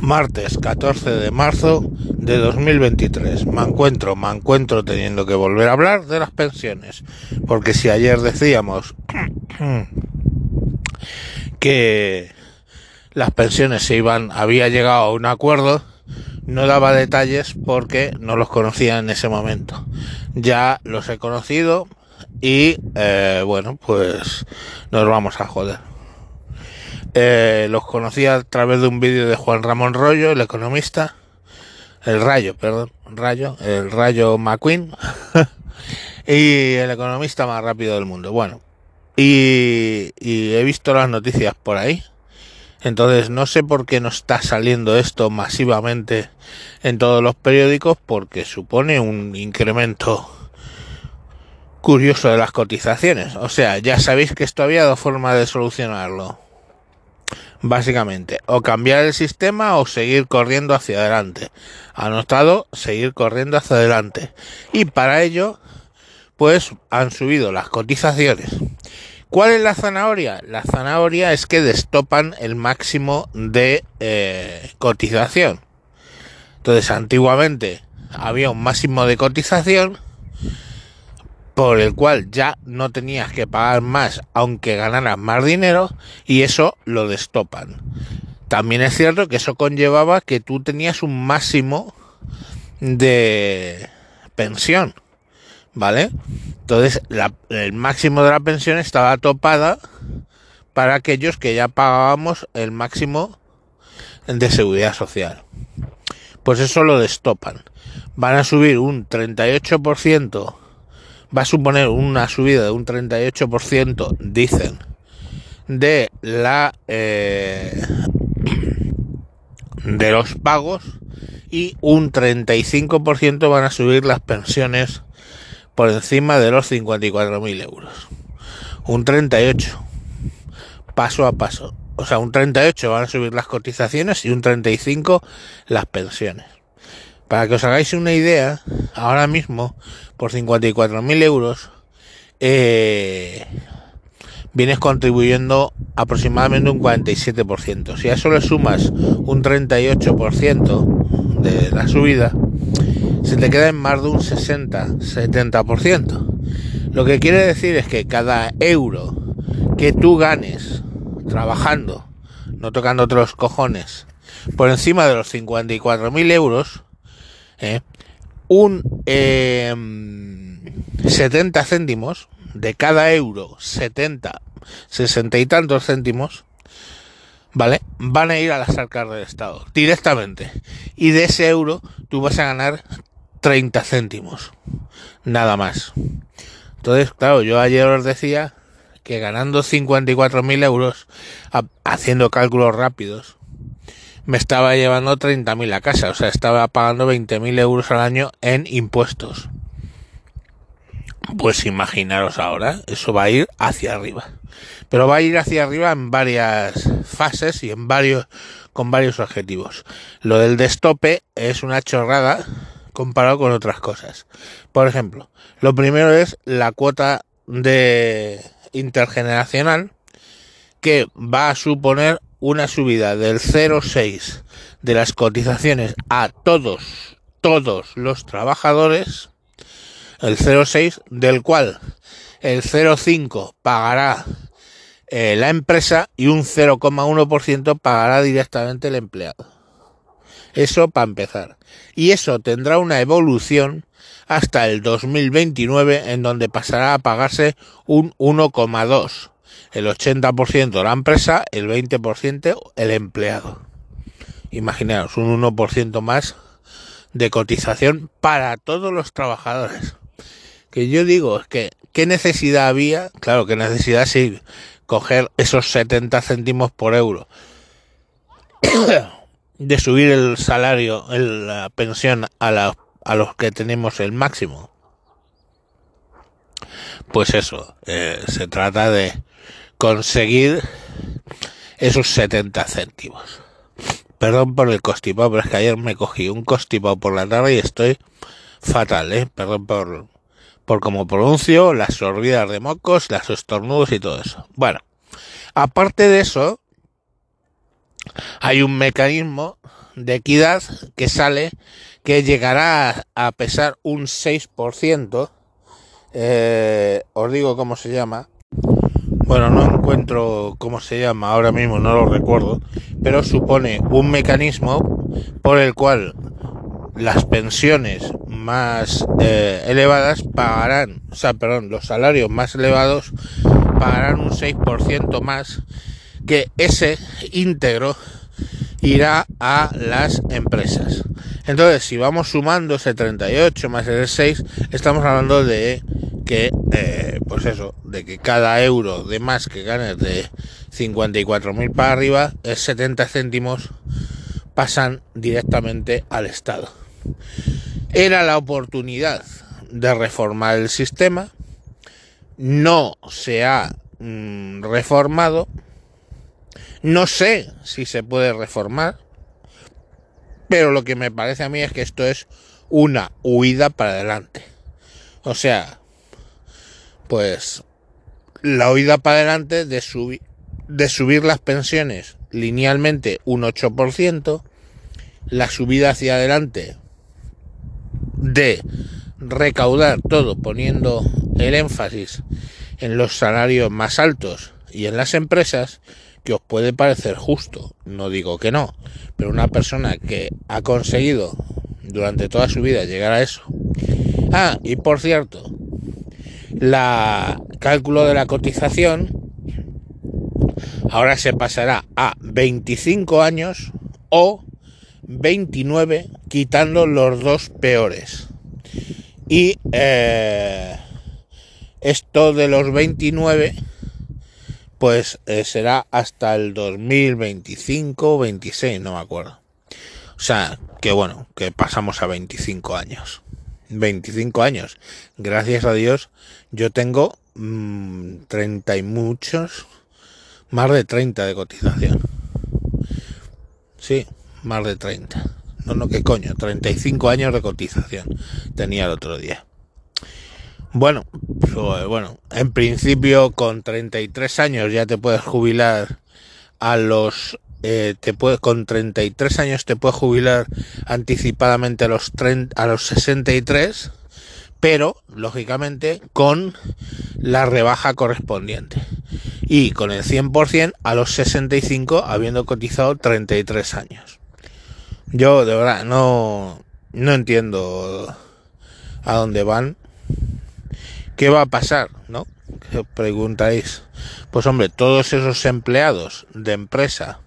martes 14 de marzo de 2023. Me encuentro, me encuentro teniendo que volver a hablar de las pensiones. Porque si ayer decíamos que las pensiones se iban, había llegado a un acuerdo, no daba detalles porque no los conocía en ese momento. Ya los he conocido y eh, bueno, pues nos vamos a joder. Eh, los conocí a través de un vídeo de Juan Ramón Rollo, el economista, el Rayo, perdón, Rayo, el Rayo McQueen, y el economista más rápido del mundo. Bueno, y, y he visto las noticias por ahí. Entonces no sé por qué no está saliendo esto masivamente en todos los periódicos porque supone un incremento curioso de las cotizaciones. O sea, ya sabéis que esto había dos formas de solucionarlo básicamente, o cambiar el sistema o seguir corriendo hacia adelante. Anotado, seguir corriendo hacia adelante. Y para ello, pues han subido las cotizaciones. ¿Cuál es la zanahoria? La zanahoria es que destopan el máximo de eh, cotización. Entonces, antiguamente había un máximo de cotización por el cual ya no tenías que pagar más aunque ganaras más dinero y eso lo destopan. También es cierto que eso conllevaba que tú tenías un máximo de pensión, ¿vale? Entonces el máximo de la pensión estaba topada para aquellos que ya pagábamos el máximo de seguridad social. Pues eso lo destopan. Van a subir un 38% va a suponer una subida de un 38%, dicen, de la eh, de los pagos y un 35% van a subir las pensiones por encima de los 54.000 euros. Un 38, paso a paso. O sea, un 38 van a subir las cotizaciones y un 35 las pensiones. Para que os hagáis una idea, ahora mismo, por 54.000 euros, eh, vienes contribuyendo aproximadamente un 47%. Si a eso le sumas un 38% de la subida, se te queda en más de un 60-70%. Lo que quiere decir es que cada euro que tú ganes trabajando, no tocando otros cojones, por encima de los 54.000 euros, ¿eh? Un 70 em, céntimos de cada euro, 70, 60 y tantos céntimos, ¿vale? Van a ir a las arcas del Estado directamente. Y de ese euro tú vas a ganar 30 céntimos, nada más. Entonces, claro, yo ayer os decía que ganando 54.000 euros, haciendo cálculos rápidos, me estaba llevando 30.000 a casa, o sea, estaba pagando 20.000 euros al año en impuestos. Pues imaginaros ahora, eso va a ir hacia arriba. Pero va a ir hacia arriba en varias fases y en varios, con varios objetivos. Lo del destope es una chorrada comparado con otras cosas. Por ejemplo, lo primero es la cuota de intergeneracional que va a suponer una subida del 0,6 de las cotizaciones a todos, todos los trabajadores, el 0,6 del cual el 0,5 pagará eh, la empresa y un 0,1% pagará directamente el empleado. Eso para empezar. Y eso tendrá una evolución hasta el 2029 en donde pasará a pagarse un 1,2 el 80% la empresa, el 20% el empleado. Imaginaos, un 1% más de cotización para todos los trabajadores. Que yo digo, es que, ¿qué necesidad había? Claro, que necesidad sí, coger esos 70 céntimos por euro. de subir el salario, la pensión a, la, a los que tenemos el máximo. Pues eso, eh, se trata de conseguir esos 70 céntimos. Perdón por el costipado, pero es que ayer me cogí un costipado por la tarde y estoy fatal, ¿eh? Perdón por, por cómo pronuncio, las sorbidas de mocos, las estornudos y todo eso. Bueno, aparte de eso, hay un mecanismo de equidad que sale que llegará a pesar un 6%. Eh, os digo cómo se llama. Bueno, no encuentro cómo se llama ahora mismo, no lo recuerdo, pero supone un mecanismo por el cual las pensiones más eh, elevadas pagarán, o sea, perdón, los salarios más elevados pagarán un 6% más que ese íntegro irá a las empresas. Entonces, si vamos sumando ese 38 más el 6, estamos hablando de que, eh, pues eso, de que cada euro de más que ganes de 54.000 para arriba, es 70 céntimos pasan directamente al Estado. Era la oportunidad de reformar el sistema, no se ha mm, reformado, no sé si se puede reformar, pero lo que me parece a mí es que esto es una huida para adelante. O sea, pues la huida para adelante de, subir de subir las pensiones linealmente un 8%, la subida hacia adelante de recaudar todo poniendo el énfasis en los salarios más altos y en las empresas, que os puede parecer justo, no digo que no, pero una persona que ha conseguido durante toda su vida llegar a eso. Ah, y por cierto, la cálculo de la cotización ahora se pasará a 25 años o 29 quitando los dos peores. Y eh, esto de los 29 pues eh, será hasta el 2025 26, no me acuerdo. O sea, que bueno, que pasamos a 25 años. 25 años. Gracias a Dios, yo tengo 30 mm, y muchos, más de 30 de cotización. Sí, más de 30. No, no, qué coño, 35 años de cotización tenía el otro día. Bueno, pues, bueno, en principio con 33 años ya te puedes jubilar a los eh, te puedes con 33 años te puedes jubilar anticipadamente a los 30, a los 63, pero lógicamente con la rebaja correspondiente. Y con el 100% a los 65 habiendo cotizado 33 años. Yo de verdad no no entiendo a dónde van ¿Qué va a pasar? ¿No? ¿Qué preguntáis? Pues hombre, todos esos empleados de empresa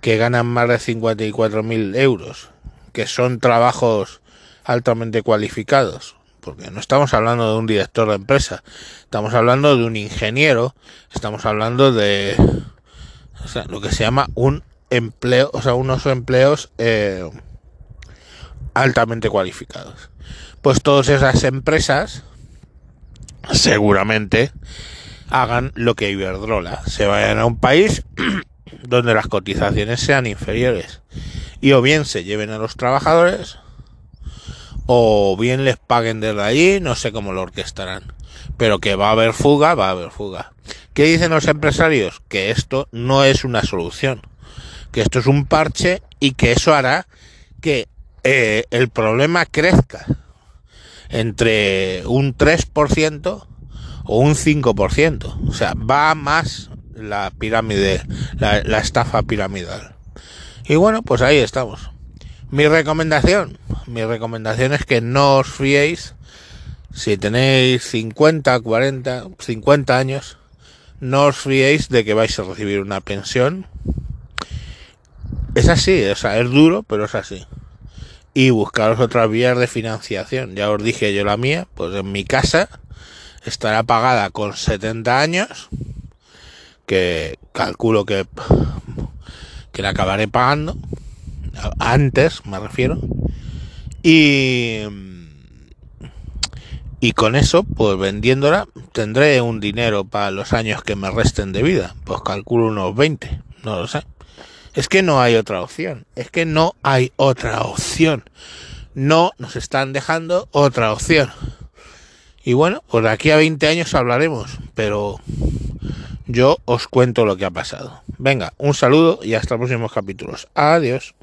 que ganan más de 54.000 euros, que son trabajos altamente cualificados, porque no estamos hablando de un director de empresa, estamos hablando de un ingeniero, estamos hablando de lo que se llama un empleo, o sea, unos empleos eh, altamente cualificados. Pues todas esas empresas seguramente hagan lo que Iberdrola, se vayan a un país donde las cotizaciones sean inferiores y o bien se lleven a los trabajadores o bien les paguen desde allí, no sé cómo lo orquestarán, pero que va a haber fuga, va a haber fuga. ¿Qué dicen los empresarios? Que esto no es una solución, que esto es un parche y que eso hará que eh, el problema crezca entre un 3% o un 5%. O sea, va más la pirámide, la, estafa piramidal. Y bueno, pues ahí estamos. Mi recomendación, mi recomendación es que no os fiéis si tenéis 50, 40, 50 años, no os fiéis de que vais a recibir una pensión. Es así, o sea, es duro, pero es así y buscaros otras vías de financiación. Ya os dije yo la mía, pues en mi casa estará pagada con 70 años, que calculo que, que la acabaré pagando, antes me refiero, y, y con eso, pues vendiéndola, tendré un dinero para los años que me resten de vida, pues calculo unos 20, no lo sé. Es que no hay otra opción. Es que no hay otra opción. No nos están dejando otra opción. Y bueno, pues aquí a 20 años hablaremos, pero yo os cuento lo que ha pasado. Venga, un saludo y hasta los próximos capítulos. Adiós.